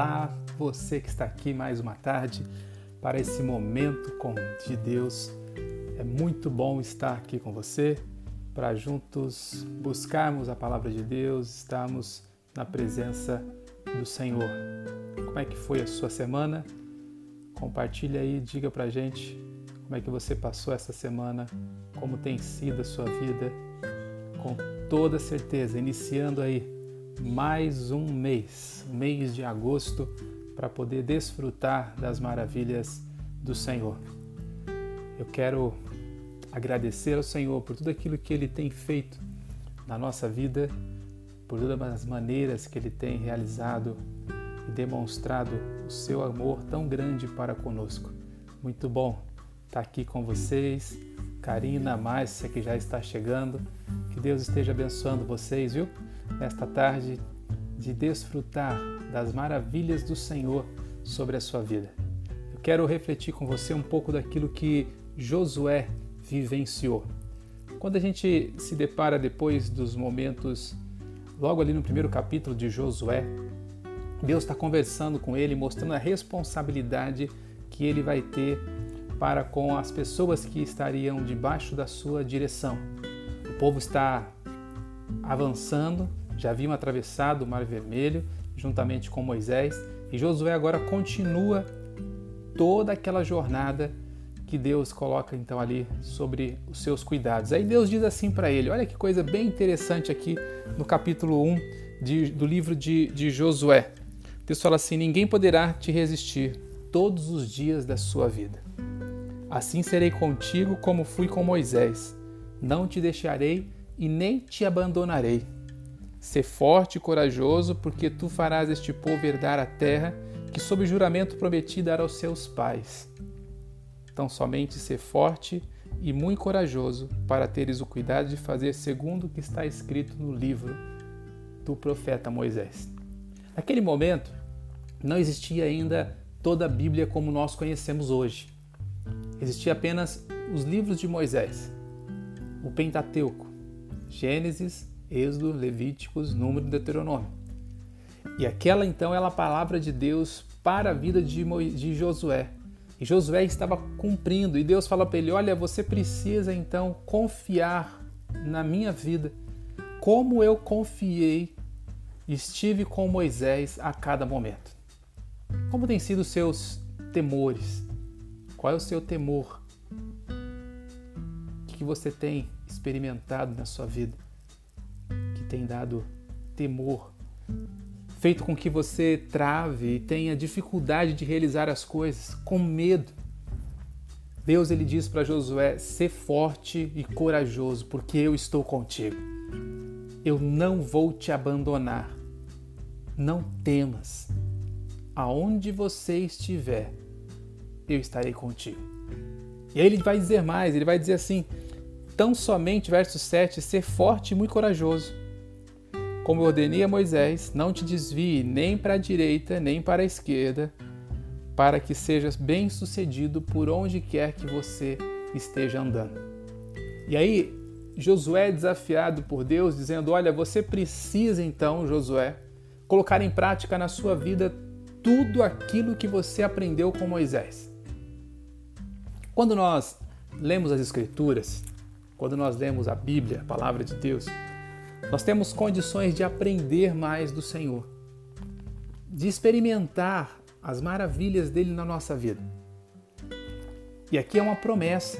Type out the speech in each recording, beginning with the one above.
Olá, você que está aqui mais uma tarde para esse momento com de Deus. É muito bom estar aqui com você para juntos buscarmos a palavra de Deus, estarmos na presença do Senhor. Como é que foi a sua semana? Compartilha aí, diga pra gente como é que você passou essa semana, como tem sido a sua vida, com toda certeza, iniciando aí mais um mês, mês de agosto, para poder desfrutar das maravilhas do Senhor. Eu quero agradecer ao Senhor por tudo aquilo que Ele tem feito na nossa vida, por todas as maneiras que Ele tem realizado e demonstrado o seu amor tão grande para conosco. Muito bom estar aqui com vocês. Karina, Márcia, que já está chegando. Que Deus esteja abençoando vocês, viu? Nesta tarde de desfrutar das maravilhas do Senhor sobre a sua vida. Eu quero refletir com você um pouco daquilo que Josué vivenciou. Quando a gente se depara depois dos momentos, logo ali no primeiro capítulo de Josué, Deus está conversando com ele, mostrando a responsabilidade que ele vai ter para com as pessoas que estariam debaixo da sua direção. O povo está avançando, já haviam atravessado o Mar Vermelho juntamente com Moisés, e Josué agora continua toda aquela jornada que Deus coloca então ali sobre os seus cuidados. Aí Deus diz assim para ele: olha que coisa bem interessante aqui no capítulo 1 de, do livro de, de Josué. Deus fala assim: ninguém poderá te resistir todos os dias da sua vida. Assim serei contigo como fui com Moisés. Não te deixarei e nem te abandonarei. Sê forte e corajoso, porque tu farás este povo herdar a terra que, sob juramento, prometi dar aos seus pais. Então, somente ser forte e muito corajoso para teres o cuidado de fazer segundo o que está escrito no livro do profeta Moisés. Naquele momento, não existia ainda toda a Bíblia como nós conhecemos hoje. Existia apenas os livros de Moisés, o Pentateuco, Gênesis, Êxodo, Levíticos, Número e Deuteronômio. E aquela então é a palavra de Deus para a vida de, de Josué. E Josué estava cumprindo, e Deus fala para ele: Olha, você precisa então confiar na minha vida, como eu confiei, estive com Moisés a cada momento. Como têm sido os seus temores? Qual é o seu temor? O que você tem experimentado na sua vida tem dado temor, feito com que você trave e tenha dificuldade de realizar as coisas, com medo. Deus ele diz para Josué: "Ser forte e corajoso, porque eu estou contigo. Eu não vou te abandonar. Não temas. Aonde você estiver, eu estarei contigo." E aí ele vai dizer mais, ele vai dizer assim: tão somente, verso 7, ser forte e muito corajoso. Como eu ordenei a Moisés, não te desvie nem para a direita nem para a esquerda, para que sejas bem sucedido por onde quer que você esteja andando. E aí, Josué é desafiado por Deus, dizendo: Olha, você precisa então, Josué, colocar em prática na sua vida tudo aquilo que você aprendeu com Moisés. Quando nós lemos as Escrituras, quando nós lemos a Bíblia, a palavra de Deus, nós temos condições de aprender mais do Senhor, de experimentar as maravilhas dele na nossa vida. E aqui é uma promessa,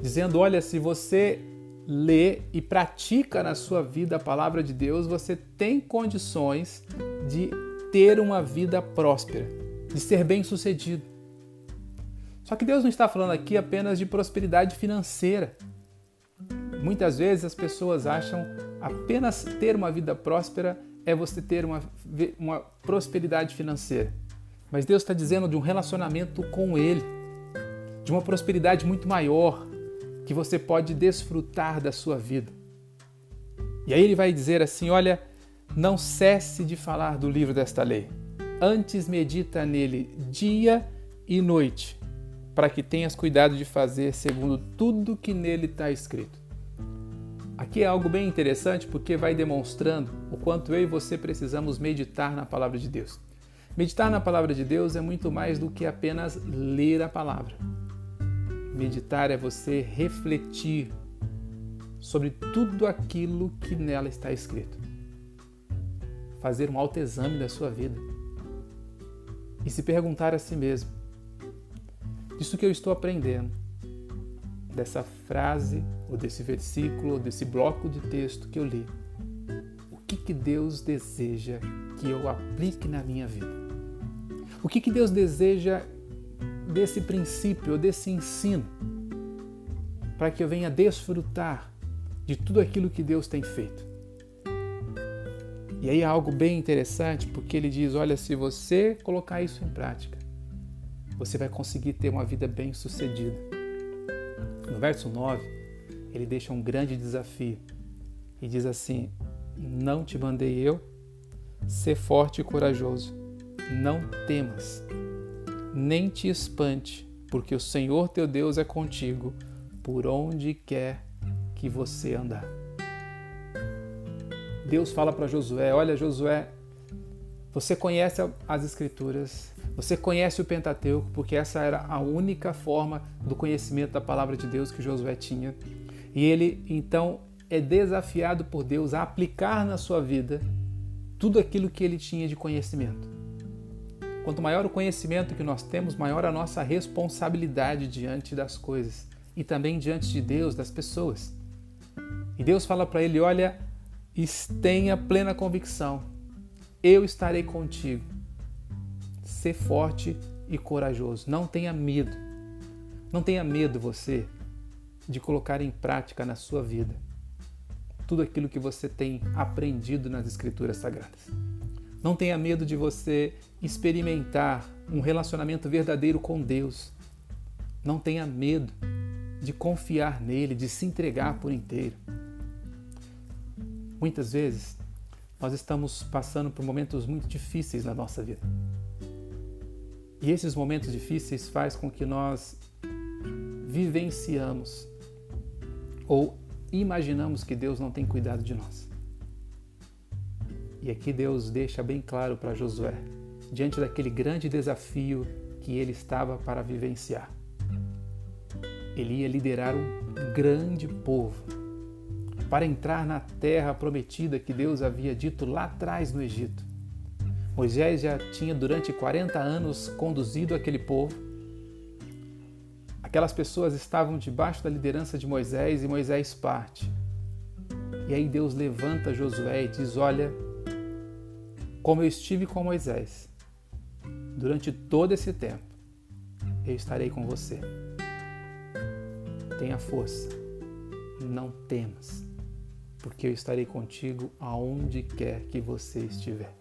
dizendo: olha, se você lê e pratica na sua vida a palavra de Deus, você tem condições de ter uma vida próspera, de ser bem-sucedido. Só que Deus não está falando aqui apenas de prosperidade financeira. Muitas vezes as pessoas acham apenas ter uma vida próspera é você ter uma, uma prosperidade financeira. Mas Deus está dizendo de um relacionamento com Ele, de uma prosperidade muito maior que você pode desfrutar da sua vida. E aí ele vai dizer assim: olha, não cesse de falar do livro desta lei. Antes medita nele dia e noite, para que tenhas cuidado de fazer segundo tudo que nele está escrito. Aqui é algo bem interessante porque vai demonstrando o quanto eu e você precisamos meditar na palavra de Deus. Meditar na palavra de Deus é muito mais do que apenas ler a palavra. Meditar é você refletir sobre tudo aquilo que nela está escrito. Fazer um autoexame da sua vida e se perguntar a si mesmo: disso que eu estou aprendendo, dessa frase, ou desse versículo, ou desse bloco de texto que eu li, o que, que Deus deseja que eu aplique na minha vida? O que, que Deus deseja desse princípio, desse ensino, para que eu venha desfrutar de tudo aquilo que Deus tem feito? E aí é algo bem interessante, porque ele diz: olha, se você colocar isso em prática, você vai conseguir ter uma vida bem sucedida. No verso 9, ele deixa um grande desafio e diz assim: Não te mandei eu, ser forte e corajoso, não temas, nem te espante, porque o Senhor teu Deus é contigo por onde quer que você andar. Deus fala para Josué: Olha, Josué, você conhece as Escrituras, você conhece o Pentateuco, porque essa era a única forma do conhecimento da palavra de Deus que Josué tinha. E ele então é desafiado por Deus a aplicar na sua vida tudo aquilo que ele tinha de conhecimento. Quanto maior o conhecimento que nós temos, maior a nossa responsabilidade diante das coisas e também diante de Deus, das pessoas. E Deus fala para ele: Olha, tenha plena convicção, eu estarei contigo. Ser forte e corajoso. Não tenha medo. Não tenha medo você de colocar em prática na sua vida tudo aquilo que você tem aprendido nas Escrituras Sagradas. Não tenha medo de você experimentar um relacionamento verdadeiro com Deus. Não tenha medo de confiar nele, de se entregar por inteiro. Muitas vezes nós estamos passando por momentos muito difíceis na nossa vida. E esses momentos difíceis faz com que nós vivenciamos ou imaginamos que Deus não tem cuidado de nós. E aqui Deus deixa bem claro para Josué, diante daquele grande desafio que ele estava para vivenciar. Ele ia liderar um grande povo para entrar na terra prometida que Deus havia dito lá atrás no Egito. Moisés já tinha durante 40 anos conduzido aquele povo. Aquelas pessoas estavam debaixo da liderança de Moisés e Moisés parte. E aí Deus levanta Josué e diz: Olha, como eu estive com Moisés durante todo esse tempo, eu estarei com você. Tenha força, não temas porque eu estarei contigo aonde quer que você estiver.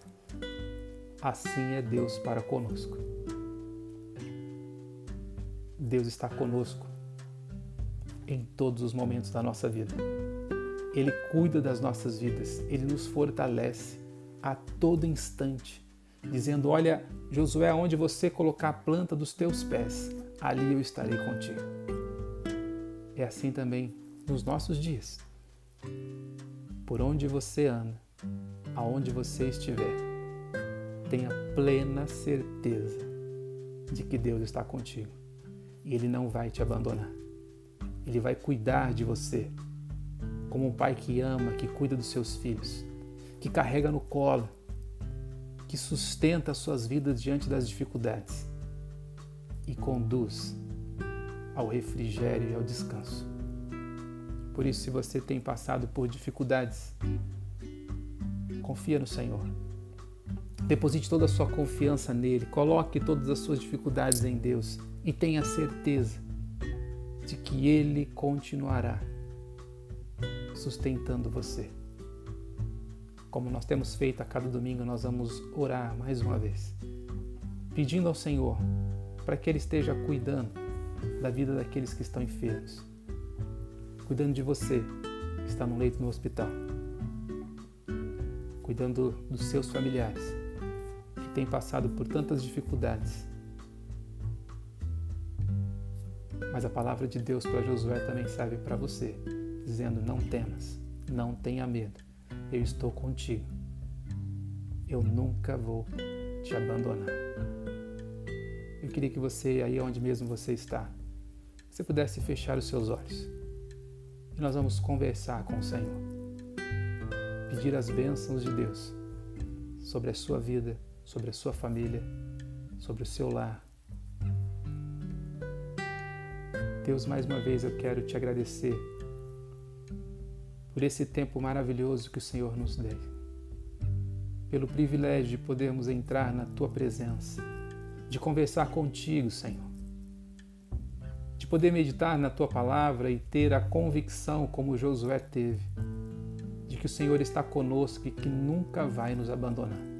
Assim é Deus para conosco. Deus está conosco em todos os momentos da nossa vida. Ele cuida das nossas vidas, ele nos fortalece a todo instante, dizendo: Olha, Josué, onde você colocar a planta dos teus pés, ali eu estarei contigo. É assim também nos nossos dias por onde você anda, aonde você estiver, tenha plena certeza de que Deus está contigo e Ele não vai te abandonar. Ele vai cuidar de você como um pai que ama, que cuida dos seus filhos, que carrega no colo, que sustenta as suas vidas diante das dificuldades e conduz ao refrigério e ao descanso. Por isso, se você tem passado por dificuldades, confia no Senhor. Deposite toda a sua confiança nele, coloque todas as suas dificuldades em Deus e tenha certeza de que ele continuará sustentando você. Como nós temos feito a cada domingo, nós vamos orar mais uma vez, pedindo ao Senhor para que Ele esteja cuidando da vida daqueles que estão enfermos cuidando de você que está no leito no hospital, cuidando dos seus familiares que têm passado por tantas dificuldades. Mas a palavra de Deus para Josué também serve para você, dizendo: Não temas, não tenha medo, eu estou contigo. Eu nunca vou te abandonar. Eu queria que você, aí onde mesmo você está, você pudesse fechar os seus olhos. E nós vamos conversar com o Senhor. Pedir as bênçãos de Deus sobre a sua vida, sobre a sua família, sobre o seu lar. Deus, mais uma vez eu quero te agradecer por esse tempo maravilhoso que o Senhor nos deu, pelo privilégio de podermos entrar na tua presença, de conversar contigo, Senhor, de poder meditar na tua palavra e ter a convicção, como Josué teve, de que o Senhor está conosco e que nunca vai nos abandonar.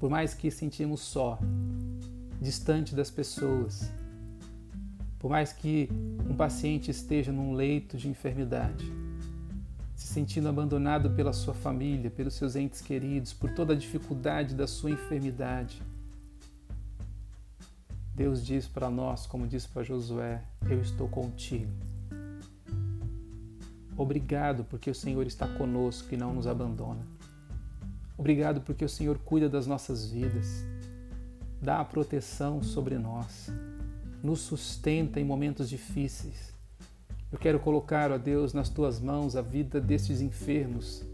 Por mais que sentimos só, distante das pessoas, por mais que um paciente esteja num leito de enfermidade, se sentindo abandonado pela sua família, pelos seus entes queridos, por toda a dificuldade da sua enfermidade, Deus diz para nós, como disse para Josué: Eu estou contigo. Obrigado porque o Senhor está conosco e não nos abandona. Obrigado porque o Senhor cuida das nossas vidas, dá a proteção sobre nós nos sustenta em momentos difíceis. Eu quero colocar, ó Deus, nas tuas mãos a vida destes enfermos.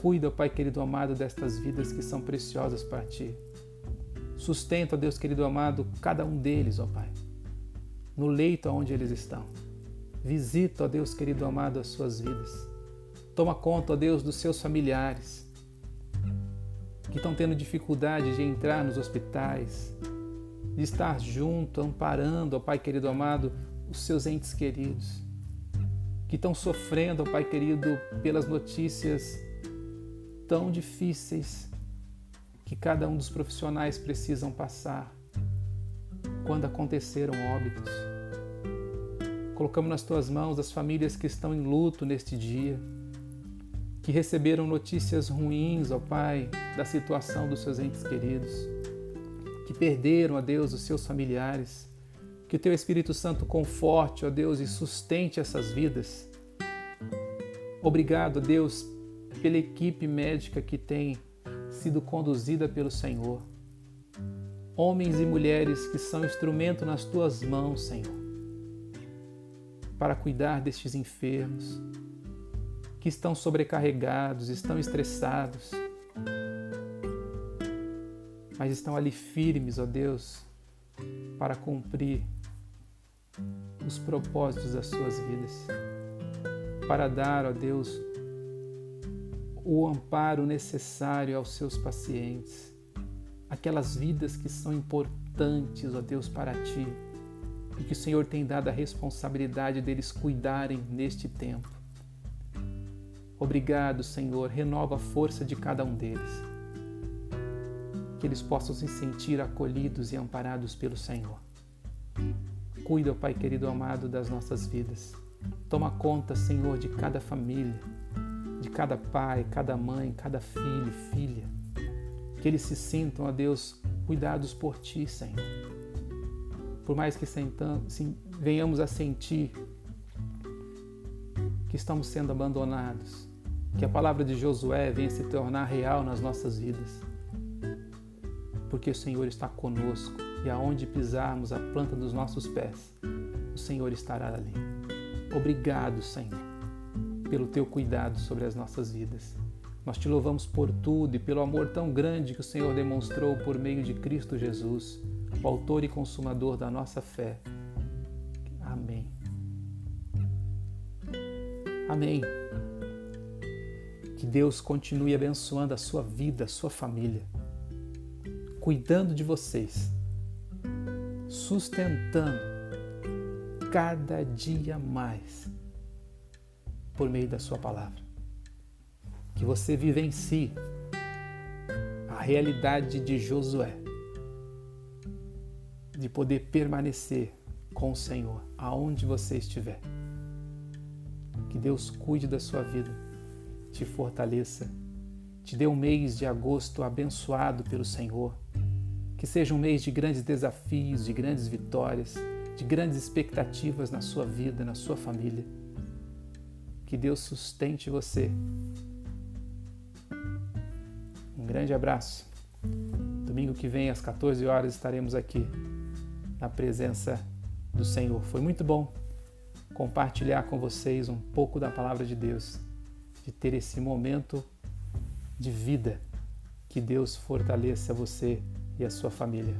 Cuida, Pai querido amado, destas vidas que são preciosas para ti. Sustenta, ó Deus querido amado, cada um deles, ó Pai, no leito onde eles estão. Visita, ó Deus querido amado, as suas vidas. Toma conta, ó Deus, dos seus familiares que estão tendo dificuldade de entrar nos hospitais, de estar junto, amparando, ó Pai querido amado, os seus entes queridos, que estão sofrendo, ó Pai querido, pelas notícias tão difíceis que cada um dos profissionais precisam passar quando aconteceram óbitos. Colocamos nas tuas mãos as famílias que estão em luto neste dia, que receberam notícias ruins, ó Pai, da situação dos seus entes queridos que perderam, ó Deus, os seus familiares. Que o Teu Espírito Santo conforte, ó Deus, e sustente essas vidas. Obrigado, Deus, pela equipe médica que tem sido conduzida pelo Senhor. Homens e mulheres que são instrumento nas tuas mãos, Senhor, para cuidar destes enfermos, que estão sobrecarregados, estão estressados. Mas estão ali firmes, ó Deus, para cumprir os propósitos das suas vidas, para dar, ó Deus, o amparo necessário aos seus pacientes, aquelas vidas que são importantes, ó Deus, para ti, e que o Senhor tem dado a responsabilidade deles cuidarem neste tempo. Obrigado, Senhor, renova a força de cada um deles que eles possam se sentir acolhidos e amparados pelo Senhor. Cuida, Pai querido amado, das nossas vidas. Toma conta, Senhor, de cada família, de cada pai, cada mãe, cada filho, filha. Que eles se sintam, ó Deus, cuidados por Ti, Senhor. Por mais que sentam, sim, venhamos a sentir que estamos sendo abandonados, que a palavra de Josué venha se tornar real nas nossas vidas porque o Senhor está conosco e aonde pisarmos a planta dos nossos pés, o Senhor estará ali. Obrigado, Senhor, pelo teu cuidado sobre as nossas vidas. Nós te louvamos por tudo e pelo amor tão grande que o Senhor demonstrou por meio de Cristo Jesus, o autor e consumador da nossa fé. Amém. Amém. Que Deus continue abençoando a sua vida, a sua família cuidando de vocês, sustentando cada dia mais por meio da Sua palavra. Que você vivencie a realidade de Josué, de poder permanecer com o Senhor aonde você estiver. Que Deus cuide da sua vida, te fortaleça, te dê um mês de agosto abençoado pelo Senhor que seja um mês de grandes desafios, de grandes vitórias, de grandes expectativas na sua vida, na sua família. Que Deus sustente você. Um grande abraço. Domingo que vem, às 14 horas, estaremos aqui na presença do Senhor. Foi muito bom compartilhar com vocês um pouco da palavra de Deus, de ter esse momento de vida. Que Deus fortaleça você e a sua família.